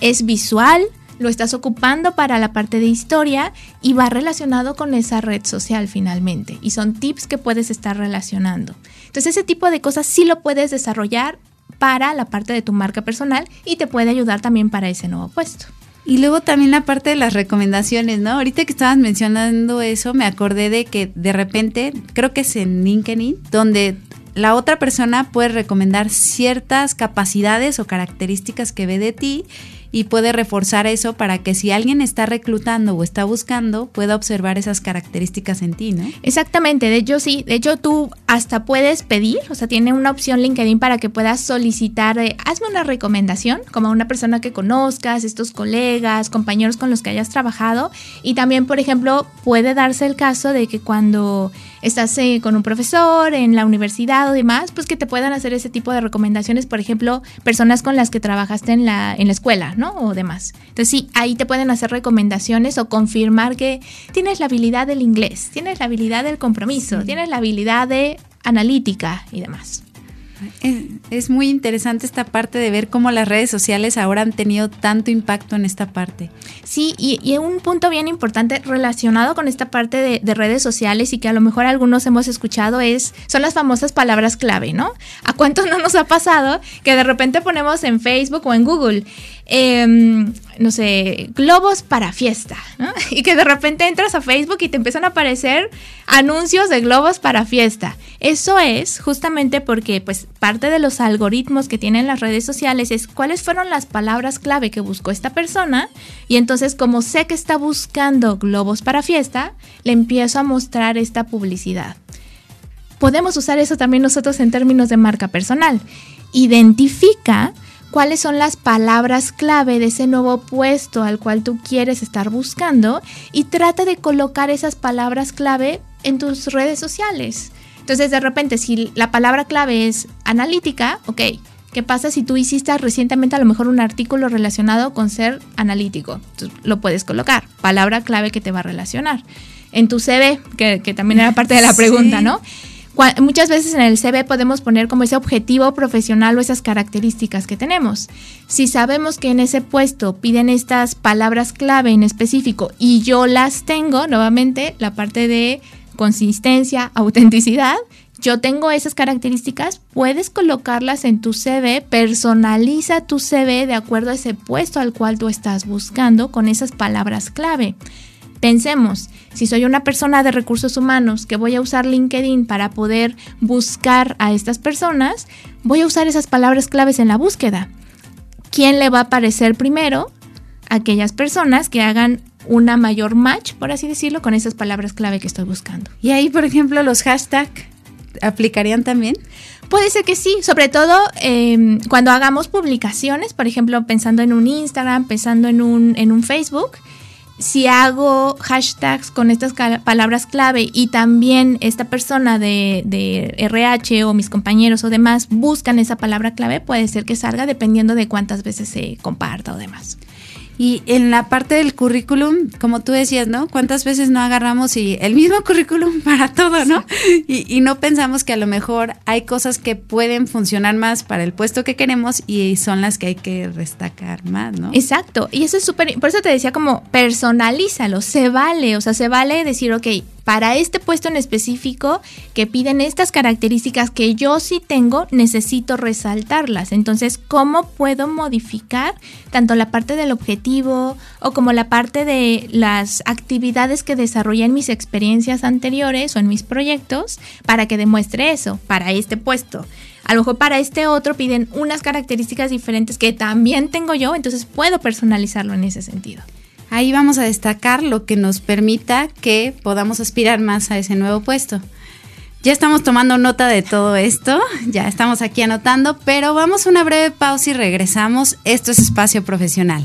Es visual, lo estás ocupando para la parte de historia y va relacionado con esa red social finalmente. Y son tips que puedes estar relacionando. Entonces ese tipo de cosas sí lo puedes desarrollar para la parte de tu marca personal y te puede ayudar también para ese nuevo puesto. Y luego también la parte de las recomendaciones, ¿no? Ahorita que estabas mencionando eso, me acordé de que de repente, creo que es en LinkedIn, donde la otra persona puede recomendar ciertas capacidades o características que ve de ti y puede reforzar eso para que si alguien está reclutando o está buscando, pueda observar esas características en ti, ¿no? Exactamente, de hecho sí, de hecho tú hasta puedes pedir, o sea, tiene una opción LinkedIn para que puedas solicitar, hazme una recomendación, como una persona que conozcas, estos colegas, compañeros con los que hayas trabajado, y también, por ejemplo, puede darse el caso de que cuando estás eh, con un profesor en la universidad o demás, pues que te puedan hacer ese tipo de recomendaciones, por ejemplo, personas con las que trabajaste en la, en la escuela, ¿no? O demás. Entonces sí, ahí te pueden hacer recomendaciones o confirmar que tienes la habilidad del inglés, tienes la habilidad del compromiso, tienes la habilidad de analítica y demás. Es, muy interesante esta parte de ver cómo las redes sociales ahora han tenido tanto impacto en esta parte. Sí, y, un punto bien importante relacionado con esta parte de, de, redes sociales y que a lo mejor algunos hemos escuchado es, son las famosas palabras clave, ¿no? ¿A cuántos (laughs) no nos ha pasado que de repente ponemos en Facebook o en Google Em, no sé, globos para fiesta, ¿no? (laughs) Y que de repente entras a Facebook y te empiezan a aparecer anuncios de globos para fiesta. Eso es justamente porque, pues, parte de los algoritmos que tienen las redes sociales es cuáles fueron las palabras clave que buscó esta persona. Y entonces, como sé que está buscando globos para fiesta, le empiezo a mostrar esta publicidad. Podemos usar eso también nosotros en términos de marca personal. Identifica cuáles son las palabras clave de ese nuevo puesto al cual tú quieres estar buscando y trata de colocar esas palabras clave en tus redes sociales. Entonces, de repente, si la palabra clave es analítica, ok, ¿qué pasa si tú hiciste recientemente a lo mejor un artículo relacionado con ser analítico? lo puedes colocar, palabra clave que te va a relacionar. En tu CV, que, también era parte de la pregunta, ¿no? Muchas veces en el CV podemos poner como ese objetivo profesional o esas características que tenemos. Si sabemos que en ese puesto piden estas palabras clave en específico y yo las tengo, nuevamente la parte de consistencia, (laughs) autenticidad, yo tengo esas características, puedes colocarlas en tu CV, personaliza tu CV de acuerdo a ese puesto al cual tú estás buscando con esas palabras clave. Pensemos, si soy una persona de recursos humanos que voy a usar LinkedIn para poder buscar a estas personas, voy a usar esas palabras claves en la búsqueda. ¿Quién le va a aparecer primero? Aquellas personas que hagan una mayor match, por así decirlo, con esas palabras clave que estoy buscando. Y ahí, por ejemplo, los hashtags aplicarían también. Puede ser que sí, sobre todo em, cuando hagamos publicaciones, por ejemplo, pensando en un Instagram, pensando en un, en un Facebook si hago hashtags con estas palabras clave y también esta persona de, de, RH o mis compañeros o demás buscan esa palabra clave, puede ser que salga dependiendo de cuántas veces se comparta o demás. Y en la parte del currículum, como tú decías, ¿no? ¿Cuántas veces no agarramos y el mismo (laughs) currículum para todo, ¿no? Y, y, no pensamos que a lo mejor hay cosas que pueden funcionar más para el puesto que queremos y son las que hay que destacar más, ¿no? Exacto. Y eso es súper, por eso te decía como personalízalo, se vale, o sea, se vale decir, ok, para este puesto en específico que piden estas características que yo sí tengo, necesito resaltarlas. Entonces, ¿cómo puedo modificar tanto la parte del objetivo o como la parte de las actividades que desarrollé en mis experiencias anteriores o en mis proyectos para que demuestre eso para este puesto? A lo mejor para este otro piden unas características diferentes que también tengo yo, entonces puedo personalizarlo en ese sentido. Ahí vamos a destacar lo que nos permita que podamos aspirar más a ese nuevo puesto. Ya estamos tomando nota de todo esto, ya estamos aquí anotando, pero vamos a una breve pausa y regresamos. Esto es Espacio Profesional.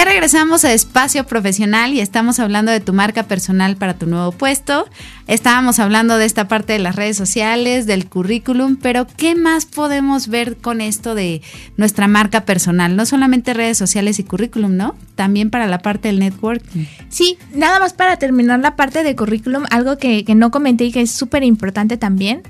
Ya regresamos a Espacio Profesional y estamos hablando de tu marca personal para tu nuevo puesto. Estábamos hablando de esta parte de las redes sociales, del currículum, pero ¿qué más podemos ver con esto de nuestra marca personal? No solamente redes sociales y currículum, ¿no? También para la parte del networking. Sí, nada más para terminar la parte de currículum, algo que, que no comenté y que es súper importante también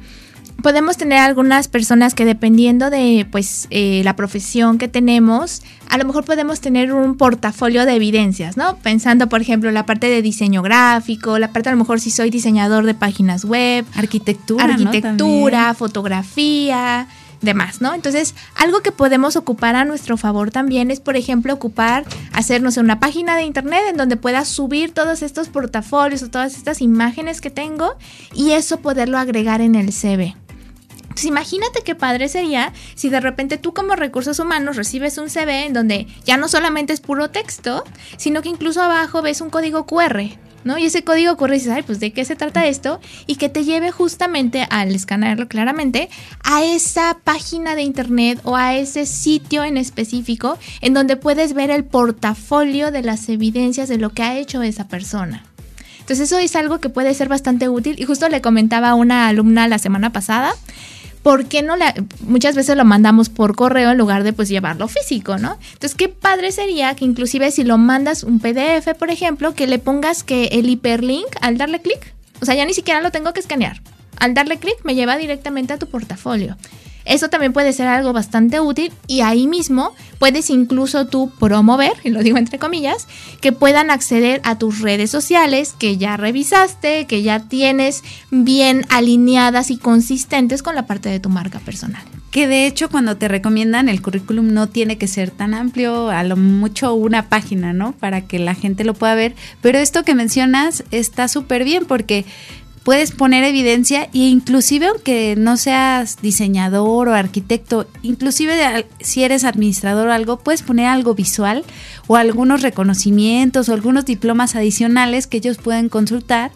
podemos tener algunas personas que dependiendo de pues eh, la profesión que tenemos, a lo mejor podemos tener un portafolio de evidencias, ¿no? Pensando, por ejemplo, la parte de diseño gráfico, la parte a lo mejor si soy diseñador de páginas web, arquitectura, arquitectura, fotografía, demás, ¿no? Entonces, algo que podemos ocupar a nuestro favor también es, por ejemplo, ocupar, hacernos una página de internet en donde pueda subir todos estos portafolios o todas estas imágenes que tengo y eso poderlo agregar en el CV. Imagínate qué padre sería si de repente tú como recursos humanos recibes un CV en donde ya no solamente es puro texto, sino que incluso abajo ves un código QR, ¿no? Y ese código QR dices, ay, pues de qué se trata esto, y que te lleve justamente al escanearlo claramente a esa página de internet o a ese sitio en específico en donde puedes ver el portafolio de las evidencias de lo que ha hecho esa persona. Entonces eso es algo que puede ser bastante útil y justo le comentaba a una alumna la semana pasada ¿por qué no la, muchas veces lo mandamos por correo en lugar de pues llevarlo físico, ¿no? Entonces, qué padre sería que inclusive si lo mandas un PDF, por ejemplo, que le pongas que el hiperlink al darle clic, o sea, ya ni siquiera lo tengo que escanear. Al darle clic me lleva directamente a tu portafolio. Eso también puede ser algo bastante útil y ahí mismo puedes incluso tú promover, y lo digo entre comillas, que puedan acceder a tus redes sociales que ya revisaste, que ya tienes bien alineadas y consistentes con la parte de tu marca personal. Que de hecho cuando te recomiendan el currículum no tiene que ser tan amplio, a lo mucho una página, ¿no? Para que la gente lo pueda ver. Pero esto que mencionas está súper bien porque puedes poner evidencia e inclusive aunque no seas diseñador o arquitecto, inclusive si eres administrador o algo, puedes poner algo visual o algunos reconocimientos o algunos diplomas adicionales que ellos pueden consultar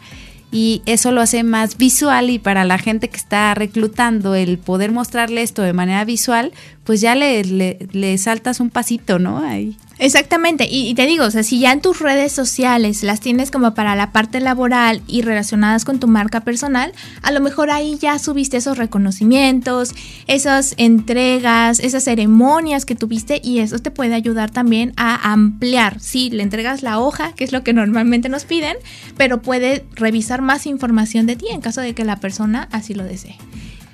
y eso lo hace más visual y para la gente que está reclutando el poder mostrarle esto de manera visual, pues ya le, le, saltas un pasito, ¿no? Ahí. Exactamente, y, te digo, o sea, si ya en tus redes sociales las tienes como para la parte laboral y relacionadas con tu marca personal, a lo mejor ahí ya subiste esos reconocimientos, esas entregas, esas ceremonias que tuviste y eso te puede ayudar también a ampliar. Sí, le entregas la hoja, que es lo que normalmente nos piden, pero puede revisar más información de ti en caso de que la persona así lo desee.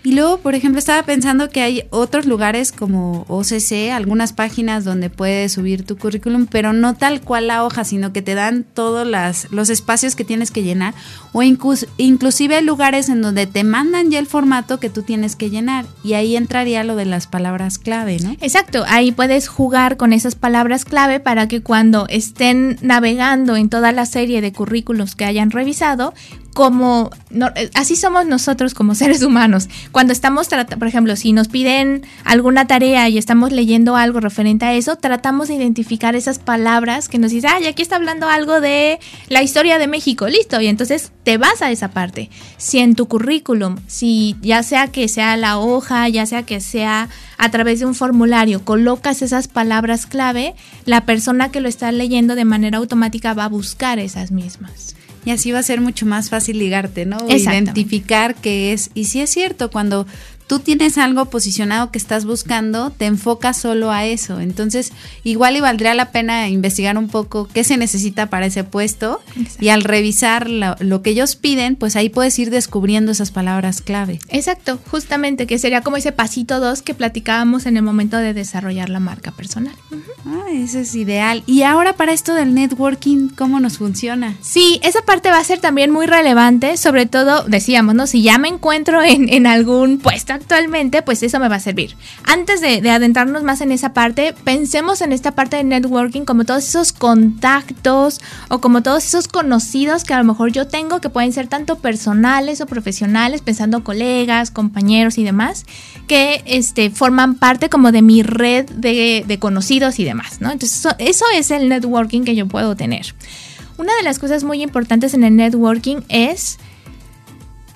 Y luego, por ejemplo, estaba pensando que hay otros lugares como OCC, algunas páginas donde puedes subir tu currículum, pero no tal cual la hoja, sino que te dan todos los espacios que tienes que llenar. O inclusive hay lugares en donde te mandan ya el formato que tú tienes que llenar. Y ahí entraría lo de las palabras clave, ¿no? Exacto, ahí puedes jugar con esas palabras clave para que cuando estén navegando en toda la serie de currículos que hayan revisado, como eh, así somos nosotros como seres humanos. Cuando estamos, por ejemplo, si nos piden alguna tarea y estamos leyendo algo referente a eso, tratamos de identificar esas palabras que nos dicen, ay, aquí está hablando algo de la historia de México, listo, y entonces te vas a esa parte. Si en tu currículum, si ya sea que sea la hoja, ya sea que sea a través de un formulario, colocas esas palabras clave, la persona que lo está leyendo de manera automática va a buscar esas mismas. Y así va a ser mucho más fácil ligarte, ¿no? Identificar qué es. Y si es cierto, cuando tú tienes algo posicionado que estás buscando, te enfocas solo a eso. Entonces, igual y valdría la pena investigar un poco qué se necesita para ese puesto y al revisar lo, que ellos piden, pues ahí puedes ir descubriendo esas palabras clave. Exacto, justamente, que sería como ese pasito dos que platicábamos en el momento de desarrollar la marca personal. Ah, eso es ideal. Y ahora para esto del networking, ¿cómo nos funciona? Sí, esa parte va a ser también muy relevante, sobre todo, decíamos, ¿no? Si ya me encuentro en, en algún puesto actualmente, pues eso me va a servir. Antes de, adentrarnos más en esa parte, pensemos en esta parte de networking como todos esos contactos o como todos esos conocidos que a lo mejor yo tengo que pueden ser tanto personales o profesionales, pensando colegas, compañeros y demás, que este, forman parte como de mi red de, conocidos y demás, ¿no? Entonces eso, eso es el networking que yo puedo tener. Una de las cosas muy importantes en el networking es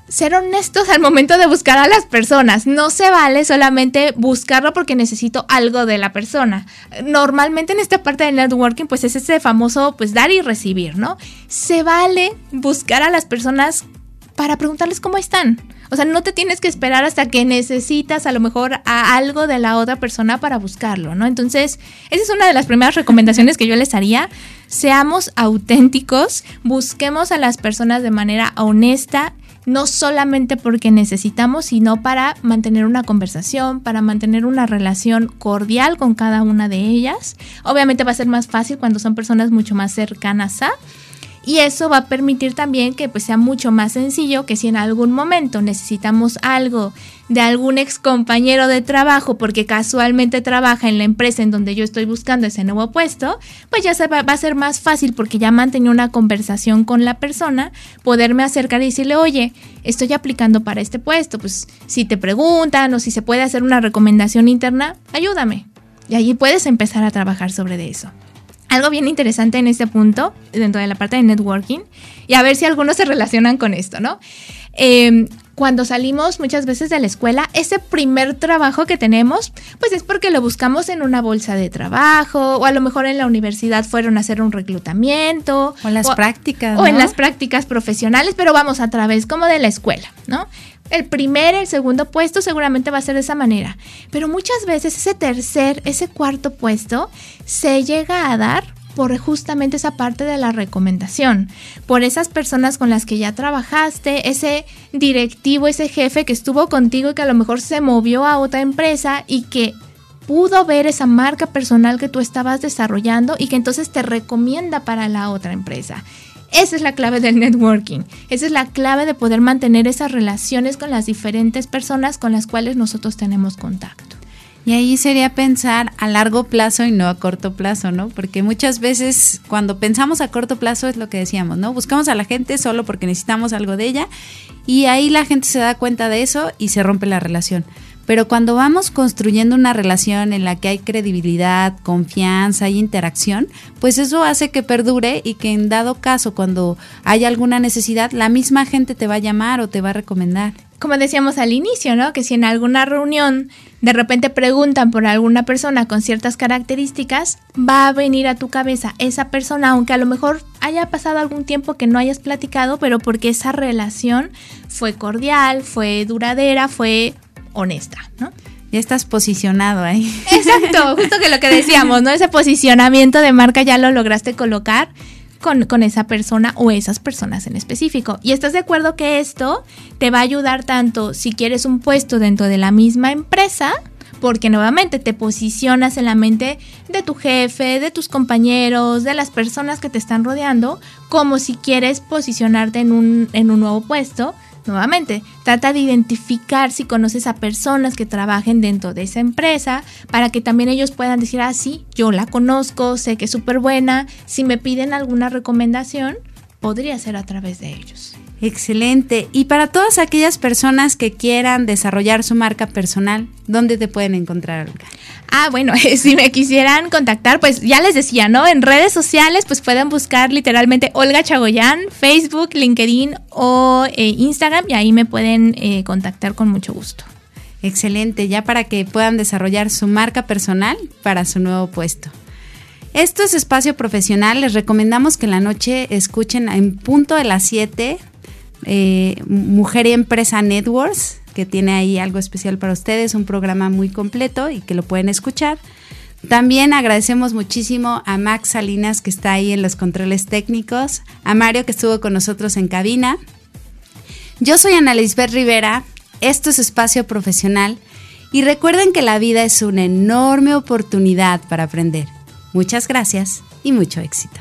ser honestos al momento de buscar a las personas. No se vale solamente buscarlo porque necesito algo de la persona. Normalmente en esta parte del networking, pues es ese famoso, pues dar y recibir, ¿no? Se vale buscar a las personas para preguntarles cómo están. O sea, no te tienes que esperar hasta que necesitas a lo mejor a algo de la otra persona para buscarlo, ¿no? Entonces, esa es una de las primeras recomendaciones que yo les haría. Seamos auténticos, busquemos a las personas de manera honesta no solamente porque necesitamos, sino para mantener una conversación, para mantener una relación cordial con cada una de ellas. Obviamente va a ser más fácil cuando son personas mucho más cercanas a y eso va a permitir también que pues sea mucho más sencillo que si en algún momento necesitamos algo de algún ex compañero de trabajo porque casualmente trabaja en la empresa en donde yo estoy buscando ese nuevo puesto, pues ya se va, a ser más fácil porque ya mantenía una conversación con la persona, poderme acercar y decirle, oye, estoy aplicando para este puesto, pues si te preguntan o si se puede hacer una recomendación interna, ayúdame. Y allí puedes empezar a trabajar sobre eso algo bien interesante en este punto, dentro de la parte de networking, y a ver si algunos se relacionan con esto, ¿no? Em, cuando salimos muchas veces de la escuela, ese primer trabajo que tenemos, pues es porque lo buscamos en una bolsa de trabajo o a lo mejor en la universidad fueron a hacer un reclutamiento. O en las prácticas. O en las prácticas profesionales, pero vamos a través como de la escuela, ¿no? El primer, el segundo puesto seguramente va a ser de esa manera. Pero muchas veces ese tercer, ese cuarto puesto se llega a dar por justamente esa parte de la recomendación, por esas personas con las que ya trabajaste, ese directivo, ese jefe que estuvo contigo y que a lo mejor se movió a otra empresa y que pudo ver esa marca personal que tú estabas desarrollando y que entonces te recomienda para la otra empresa. Esa es la clave del networking. Esa es la clave de poder mantener esas relaciones con las diferentes personas con las cuales nosotros tenemos contacto. Y ahí sería pensar a largo plazo y no a corto plazo, ¿no? Porque muchas veces cuando pensamos a corto plazo es lo que decíamos, ¿no? Buscamos a la gente solo porque necesitamos algo de ella y ahí la gente se da cuenta de eso y se rompe la relación. Pero cuando vamos construyendo una relación en la que hay credibilidad, confianza y interacción, pues eso hace que perdure y que en dado caso, cuando haya alguna necesidad, la misma gente te va a llamar o te va a recomendar. Como decíamos al inicio, ¿no? Que si en alguna reunión de repente preguntan por alguna persona con ciertas características, va a venir a tu cabeza esa persona, aunque a lo mejor haya pasado algún tiempo que no hayas platicado, pero porque esa relación fue cordial, fue duradera, fue honesta, ¿no? Ya estás posicionado ahí. Exacto, (laughs) justo que lo que decíamos, ¿no? Ese posicionamiento de marca ya lo lograste colocar con, con, esa persona o esas personas en específico. Y estás de acuerdo que esto te va a ayudar tanto si quieres un puesto dentro de la misma empresa, porque nuevamente te posicionas en la mente de tu jefe, de tus compañeros, de las personas que te están rodeando, como si quieres posicionarte en un, en un nuevo puesto Nuevamente, trata de identificar si conoces a personas que trabajen dentro de esa empresa para que también ellos puedan decir, ah, sí, yo la conozco, sé que es súper buena, si me piden alguna recomendación, podría ser a través de ellos. Excelente. Y para todas aquellas personas que quieran desarrollar su marca personal, ¿dónde te pueden encontrar, Olga? Ah, bueno, (laughs) si me quisieran contactar, pues ya les decía, ¿no? En redes sociales, pues pueden buscar literalmente Olga Chagoyán, Facebook, LinkedIn o eh, Instagram y ahí me pueden eh, contactar con mucho gusto. Excelente, ya para que puedan desarrollar su marca personal para su nuevo puesto. Esto es espacio profesional. Les recomendamos que en la noche escuchen en punto de las 7 eh, Mujer y Empresa Networks, que tiene ahí algo especial para ustedes, un programa muy completo y que lo pueden escuchar. También agradecemos muchísimo a Max Salinas que está ahí en los controles técnicos, a Mario que estuvo con nosotros en cabina. Yo soy Ana Lisbeth Rivera, esto es Espacio Profesional y recuerden que la vida es una enorme oportunidad para aprender. Muchas gracias y mucho éxito.